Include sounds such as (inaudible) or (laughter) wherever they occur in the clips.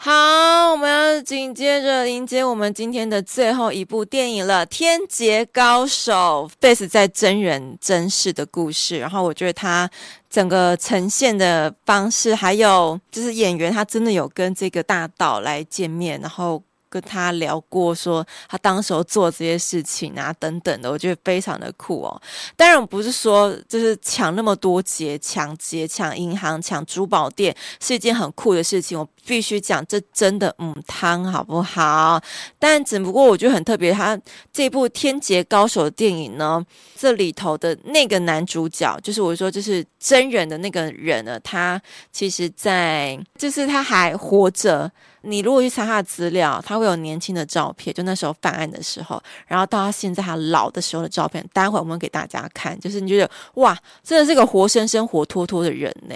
好，我们要紧接着迎接我们今天的最后一部电影了，《天劫高手》base 在真人真事的故事。然后我觉得他整个呈现的方式，还有就是演员他真的有跟这个大岛来见面，然后。跟他聊过，说他当时候做这些事情啊，等等的，我觉得非常的酷哦。当然，不是说就是抢那么多劫、抢劫、抢银行、抢珠宝店是一件很酷的事情。我必须讲，这真的母汤好不好？但只不过我觉得很特别，他这部《天劫高手》的电影呢，这里头的那个男主角，就是我说就是真人的那个人呢，他其实在就是他还活着。你如果去查他的资料，他会有年轻的照片，就那时候犯案的时候，然后到他现在他老的时候的照片。待会我们给大家看，就是你觉得哇，真的是个活生生、活脱脱的人呢。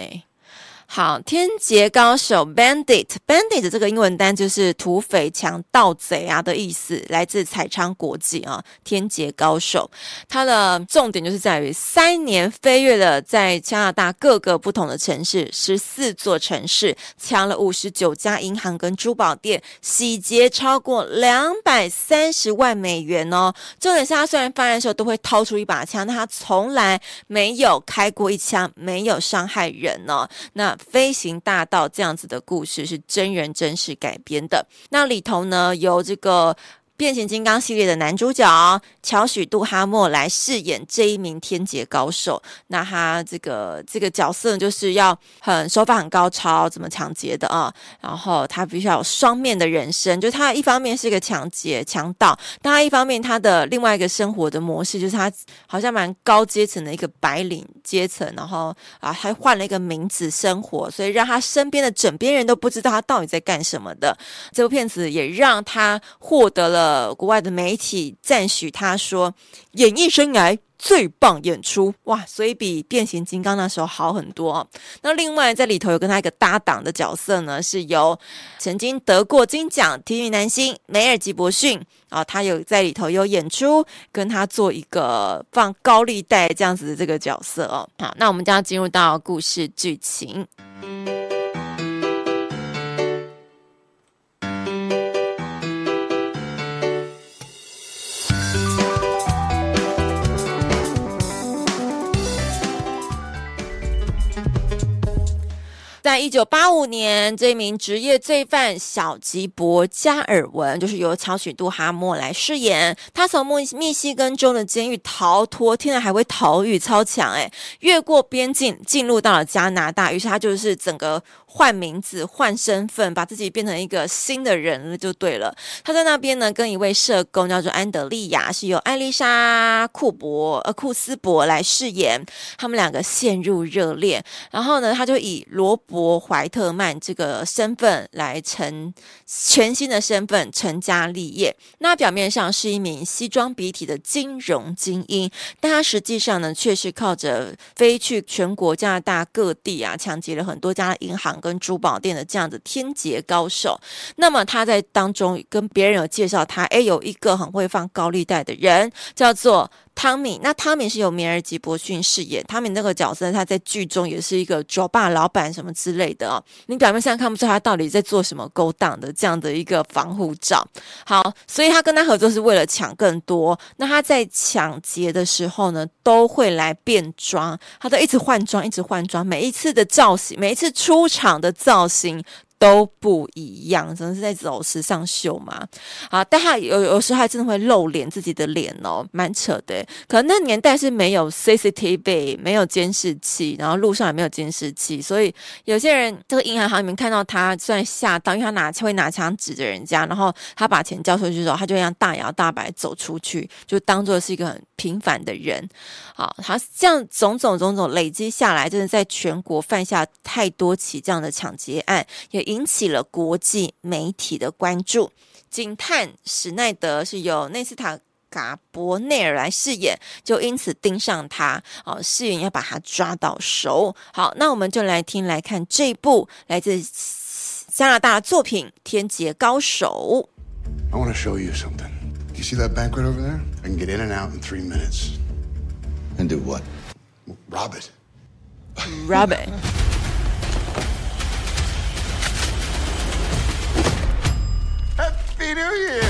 好，天劫高手 （Bandit），Bandit 这个英文单就是土匪、强盗贼啊的意思，来自彩昌国际啊。天劫高手，它的重点就是在于三年飞跃了在加拿大各个不同的城市，十四座城市，抢了五十九家银行跟珠宝店，洗劫超过两百三十万美元哦。重点是他虽然犯案的时候都会掏出一把枪，但他从来没有开过一枪，没有伤害人哦。那飞行大道这样子的故事是真人真事改编的，那里头呢由这个。变形金刚系列的男主角乔许·杜哈默来饰演这一名天劫高手。那他这个这个角色就是要很手法很高超，怎么抢劫的啊？然后他必须要有双面的人生，就他一方面是一个抢劫强盗，但他一方面他的另外一个生活的模式就是他好像蛮高阶层的一个白领阶层，然后啊还换了一个名字生活，所以让他身边的枕边人都不知道他到底在干什么的。这部片子也让他获得了。国外的媒体赞许他他说，演艺生涯最棒演出哇，所以比变形金刚那时候好很多。那另外在里头有跟他一个搭档的角色呢，是由曾经得过金奖体育男星梅尔吉伯逊啊，他有在里头有演出，跟他做一个放高利贷这样子的这个角色哦。好，那我们将要进入到故事剧情。在一九八五年，这名职业罪犯小吉伯加尔文就是由乔许杜哈默来饰演。他从密密西根州的监狱逃脱，天哪，还会逃狱，超强诶，越过边境进入到了加拿大，于是他就是整个。换名字、换身份，把自己变成一个新的人了，就对了。他在那边呢，跟一位社工叫做安德利亚，是由艾丽莎库伯呃库斯伯来饰演。他们两个陷入热恋，然后呢，他就以罗伯怀特曼这个身份来成全新的身份成家立业。那表面上是一名西装笔挺的金融精英，但他实际上呢，却是靠着飞去全国加拿大各地啊，抢劫了很多家银行。跟珠宝店的这样子天劫高手，那么他在当中跟别人有介绍他，哎，有一个很会放高利贷的人，叫做。汤米，那汤米是由米尔吉伯逊饰演。汤米那个角色，他在剧中也是一个酒吧老板什么之类的哦。你表面上看不出他到底在做什么勾当的这样的一个防护罩。好，所以他跟他合作是为了抢更多。那他在抢劫的时候呢，都会来变装，他都一直换装，一直换装，每一次的造型，每一次出场的造型。都不一样，真的是在走时尚秀嘛？啊，但他有有时候还真的会露脸自己的脸哦，蛮扯的。可能那年代是没有 CCTV，没有监视器，然后路上也没有监视器，所以有些人这个银行行里面看到他，虽然吓到，因为他拿会拿枪指着人家，然后他把钱交出去之后，他就这样大摇大摆走出去，就当做是一个很平凡的人。好，他这样种种种种累积下来，真的在全国犯下太多起这样的抢劫案，也引起了国际媒体的关注。警探史奈德是由内斯塔·嘎伯内尔来饰演，就因此盯上他哦，誓言要把他抓到手。好，那我们就来听来看这一部来自加拿大的作品《天劫高手》。I want to show you something. You see that bank right over there? I can get in and out in three minutes. And do what? Rob it. Rob it. Happy New Year!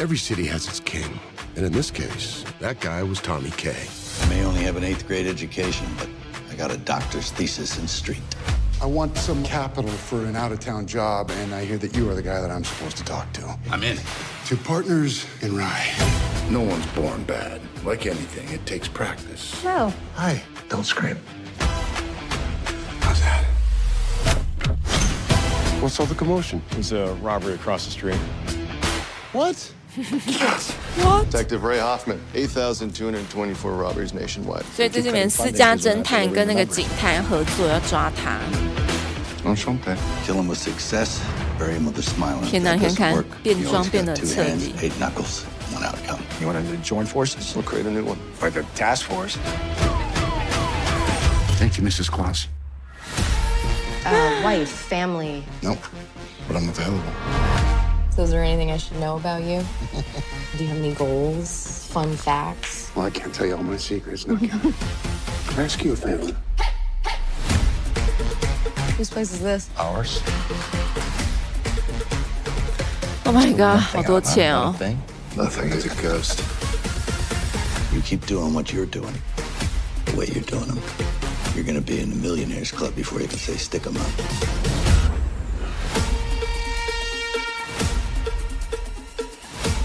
Every city has its king. And in this case, that guy was Tommy K. I may only have an eighth grade education, but I got a doctor's thesis in street. I want some capital for an out of town job, and I hear that you are the guy that I'm supposed to talk to. I'm in. To partners in Rye. No one's born bad. Like anything, it takes practice. Oh. Hi, don't scream. What's all the commotion? There's a robbery across the street. What? (laughs) What? Detective Ray Hoffman, 8,224 robberies nationwide. 所以这是里面私家侦探跟那个警探合作要抓他。 Enchanté. Kill him with success, bury him with a smile. on his 天哪， face. 你看看 Work. 变 He 装 always 变 got 得 two 彻 hands, 底。 eight knuckles, one outcome. You want to join forces? We'll create a new one. Like a task force? Thank you, Mrs. Claus. Uh, wife, family. Nope, but I'm available. So, is there anything I should know about you? (laughs) Do you have any goals, fun facts? Well, I can't tell you all my secrets. No, can I? Can I ask you a favor? Whose place is this? Ours. Oh my god，好多钱 Not 哦 a！thing. Nothing is a ghost. You keep doing what you're doing, the way you're doing them. You're gonna be in the millionaires club before you can say stick 'em up.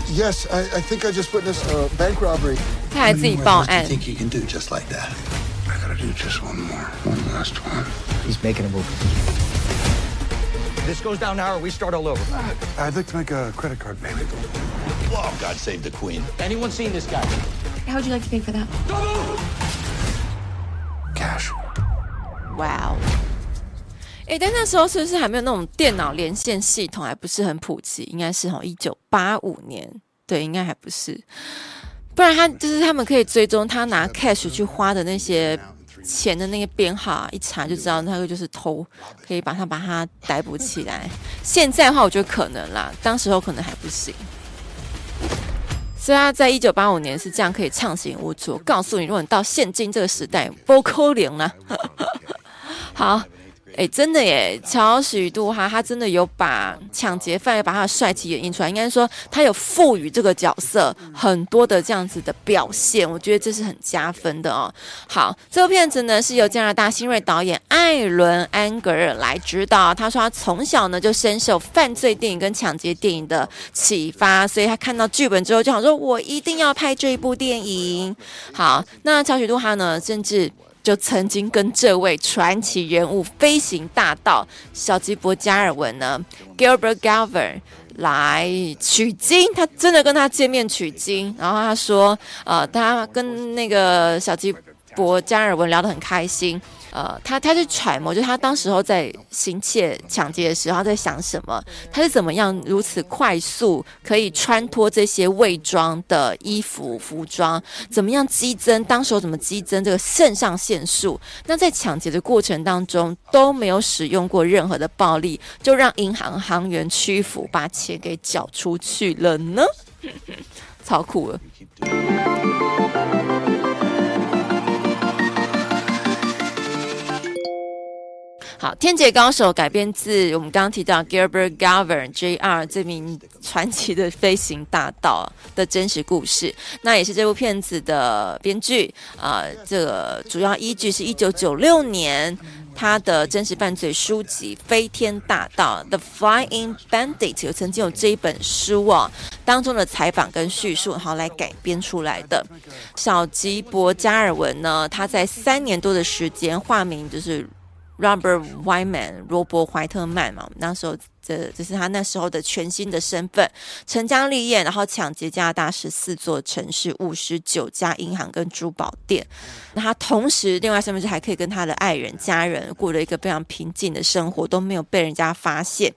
Yes, I, I think I just witnessed a bank robbery. 他还自己报 What do you 案， think you can do just like that? I gotta do just one more, one last one. He's making a move. This goes down now, or we start all over. I'd like to make a credit card payment. Whoa, God save the queen. Anyone seen this guy? How would you like to pay for that? Cash. 哎，但那时候是不是还没有那种电脑连线系统，还不是很普及？应该是哈，一九八五年，对，应该还不是。不然他就是他们可以追踪他拿 cash 去花的那些钱的那个编号啊，一查就知道那个就是偷，可以把他把他逮捕起来。现在的话，我觉得可能啦，当时候可能还不行。所以他在一九八五年是这样可以畅行无阻。告诉你，如果你到现今这个时代，不扣零了。(laughs) 好。哎，真的耶！乔许杜哈他真的有把抢劫犯把他的帅气演绎出来，应该说他有赋予这个角色很多的这样子的表现，我觉得这是很加分的哦。好，这部片子呢是由加拿大新锐导演艾伦安格尔来指导，他说他从小呢就深受犯罪电影跟抢劫电影的启发，所以他看到剧本之后就想说，我一定要拍这一部电影。好，那乔许杜哈呢，甚至。就曾经跟这位传奇人物飞行大盗小吉伯加尔文呢，Gilbert galver 来取经，他真的跟他见面取经，然后他说，呃，他跟那个小吉伯加尔文聊得很开心。呃，他他是揣摩，就是他当时候在行窃抢劫的时候他在想什么，他是怎么样如此快速可以穿脱这些伪装的衣服服装，怎么样激增，当时候怎么激增这个肾上腺素？那在抢劫的过程当中都没有使用过任何的暴力，就让银行行员屈服，把钱给缴出去了呢？(laughs) 超酷了。好，《天劫高手》改编自我们刚刚提到 Gilbert Gover Jr. 这名传奇的飞行大盗的真实故事。那也是这部片子的编剧啊、呃，这个主要依据是一九九六年他的真实犯罪书籍《飞天大盗》The Flying Bandit 有曾经有这一本书哦，当中的采访跟叙述，然后来改编出来的。小吉伯加尔文呢，他在三年多的时间化名就是。Robert Wyman 罗伯怀特曼嘛，那时候这这是他那时候的全新的身份，成家立业，然后抢劫加拿大十四座城市五十九家银行跟珠宝店。那他同时另外身份是还可以跟他的爱人家人过了一个非常平静的生活，都没有被人家发现。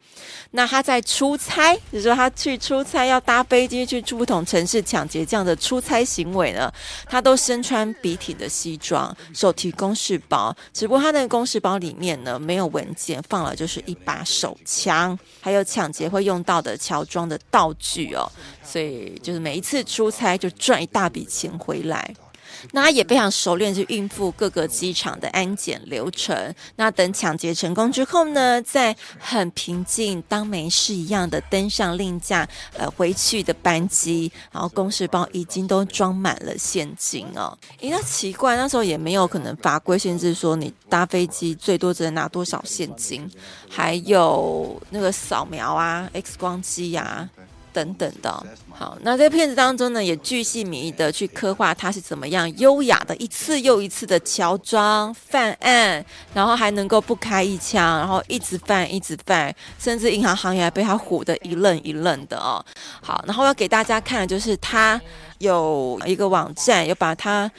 那他在出差，就是说他去出差要搭飞机去不同城市抢劫这样的出差行为呢，他都身穿笔挺的西装，手提公事包，只不过他那个公事包里面呢没有文件，放了就是一把手枪，还有抢劫会用到的乔装的道具哦，所以就是每一次出差就赚一大笔钱回来。那他也非常熟练去应付各个机场的安检流程。那等抢劫成功之后呢，再很平静，当没事一样的登上另架呃回去的班机，然后公事包已经都装满了现金哦。诶，那奇怪，那时候也没有可能法规限制说你搭飞机最多只能拿多少现金，还有那个扫描啊、X 光机呀、等等的，好，那在片子当中呢，也巨细靡遗的去刻画他是怎么样优雅的一次又一次的乔装犯案，然后还能够不开一枪，然后一直犯一直犯，甚至银行行员还被他唬得一愣一愣的哦。好，然后要给大家看的就是他有一个网站，有把他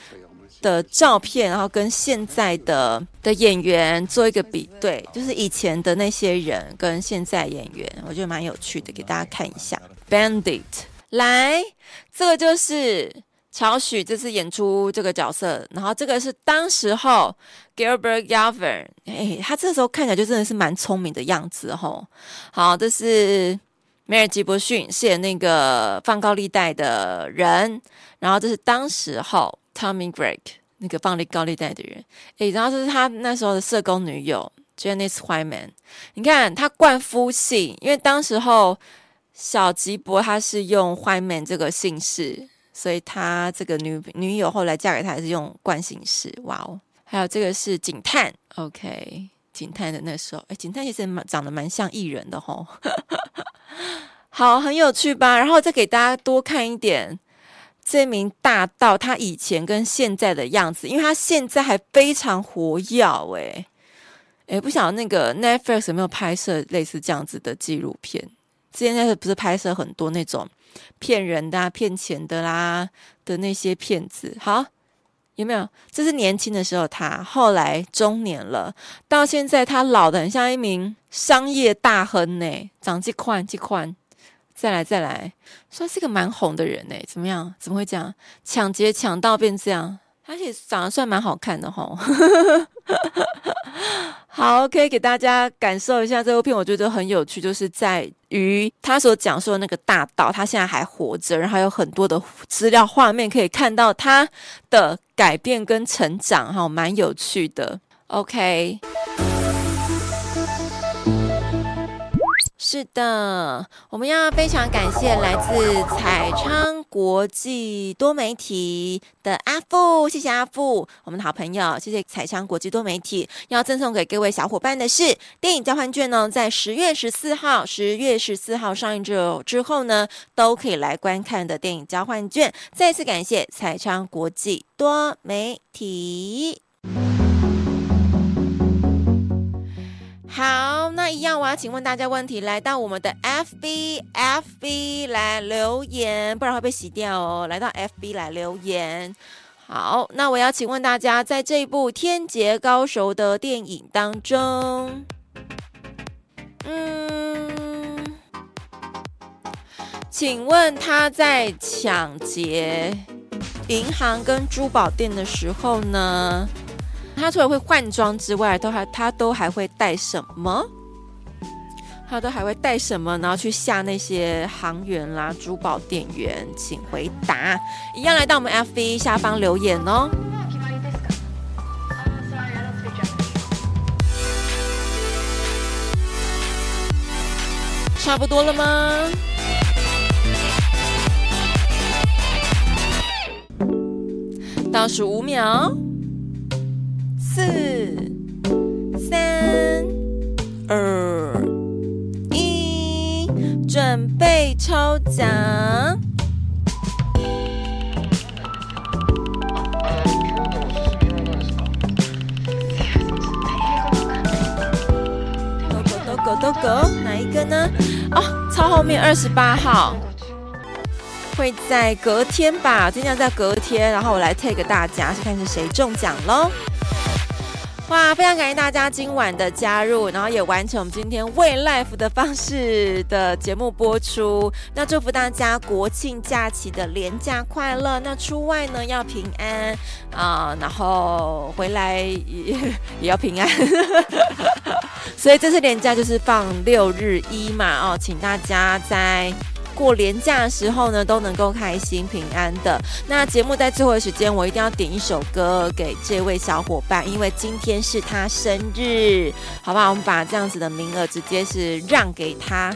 的照片，然后跟现在的的演员做一个比对，就是以前的那些人跟现在演员，我觉得蛮有趣的，给大家看一下。Bandit，来，这个就是乔许这次演出这个角色，然后这个是当时候 Gilbert Gottfried，哎，他这时候看起来就真的是蛮聪明的样子吼。好，这是梅尔吉伯逊饰演那个放高利贷的人，然后这是当时候。Tommy Greg 那个放利高利贷的人，诶，然后这是他那时候的社工女友 Janice Wyman。你看他冠夫姓，因为当时候小吉伯他是用 Wyman 这个姓氏，所以他这个女女友后来嫁给他还是用冠姓氏。哇哦，还有这个是警探，OK，警探的那时候，诶，警探其实蛮长得蛮像艺人的吼。(laughs) 好，很有趣吧？然后再给大家多看一点。这名大盗他以前跟现在的样子，因为他现在还非常活跃，哎，哎，不晓得那个 Netflix 有没有拍摄类似这样子的纪录片？之前那不是拍摄很多那种骗人的、啊、骗钱的啦的那些骗子？好，有没有？这是年轻的时候他，后来中年了，到现在他老得很像一名商业大亨呢，长这宽这宽。再来再来，算是个蛮红的人呢。怎么样？怎么会这样？抢劫抢到变这样，而且长得算蛮好看的吼。(laughs) 好，可以给大家感受一下这部片，我觉得很有趣，就是在于他所讲述的那个大道，他现在还活着，然后有很多的资料画面可以看到他的改变跟成长，哈，蛮有趣的。OK。是的，我们要非常感谢来自彩昌国际多媒体的阿富，谢谢阿富，我们的好朋友，谢谢彩昌国际多媒体。要赠送给各位小伙伴的是电影交换券呢，在十月十四号，十月十四号上映之后之后呢，都可以来观看的电影交换券。再次感谢彩昌国际多媒体。好，那一样，我要请问大家问题，来到我们的 FB FB 来留言，不然会被洗掉哦。来到 FB 来留言。好，那我要请问大家，在这部《天劫高手》的电影当中，嗯，请问他在抢劫银行跟珠宝店的时候呢？他除了会换装之外，都还他都还会带什么？他都还会带什么？然后去吓那些行员啦、珠宝店员，请回答。一样来到我们 FB 下方留言哦。差不多了吗？倒数五秒。四、三、二、一，准备抽奖！狗都狗，哪一个呢？哦，超后面二十八号，会在隔天吧，今天在隔天，然后我来 take 大家，看是谁中奖喽。哇，非常感谢大家今晚的加入，然后也完成我们今天为 Life 的方式的节目播出。那祝福大家国庆假期的连假快乐，那出外呢要平安啊、然后回来也也要平安。(laughs) 所以这次连假就是放六日一嘛，哦，请大家在。过年假的时候呢，都能够开心平安的。那节目在最后的时间，我一定要点一首歌给这位小伙伴，因为今天是他生日，好不好？我们把这样子的名额直接是让给他。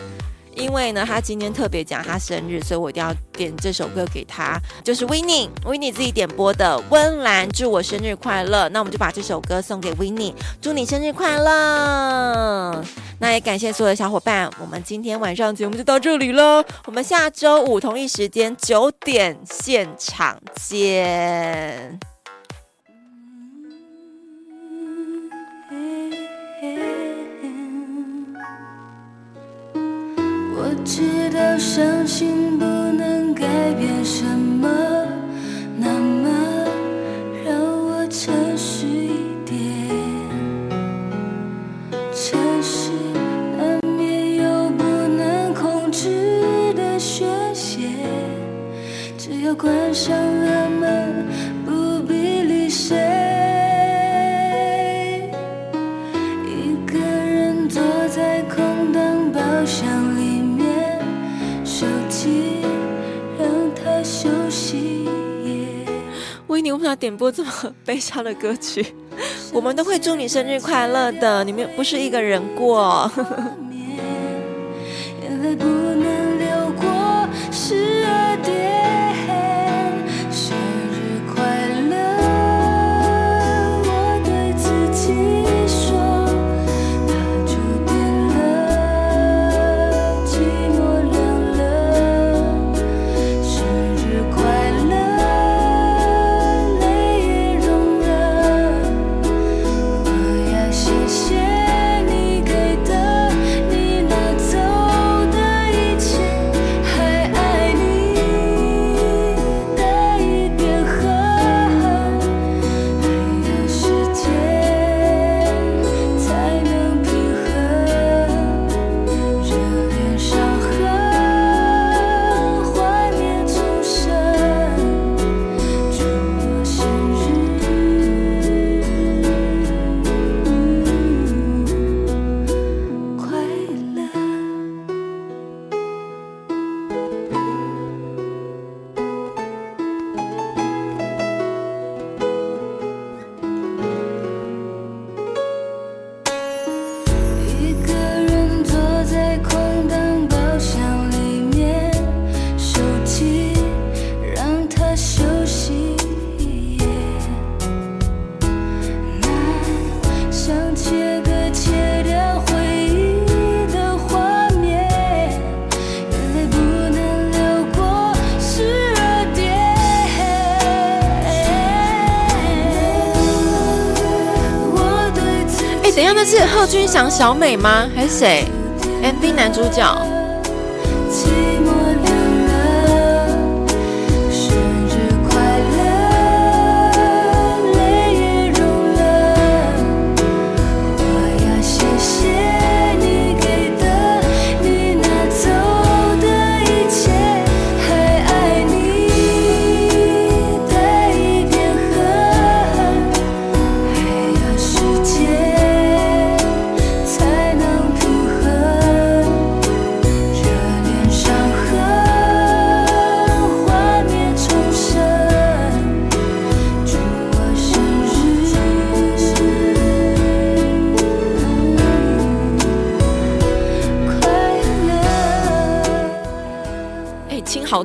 因为呢，他今天特别讲他生日，所以我一定要点这首歌给他，就是 Winnie，Winnie 自己点播的《温岚祝我生日快乐》。那我们就把这首歌送给 Winnie，祝你生日快乐。那也感谢所有的小伙伴，我们今天晚上节目就到这里了，我们下周五同一时间九点现场见。我知道伤心不能改变什么，那只要关上了门，不必理谁。一个人坐在空荡包厢里面，手机让它休息。为你，我不能点播这么悲伤的歌曲。(laughs) 我们都会祝你生日快乐的，你们不是一个人过。呵呵呵。是贺军翔、小美吗？还是谁？MV 男主角。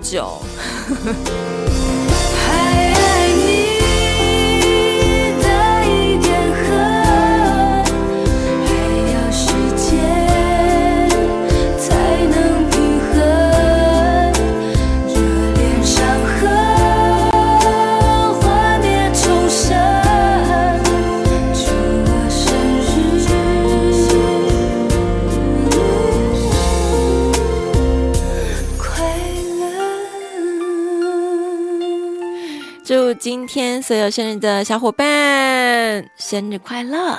好所有生日的小伙伴，生日快乐！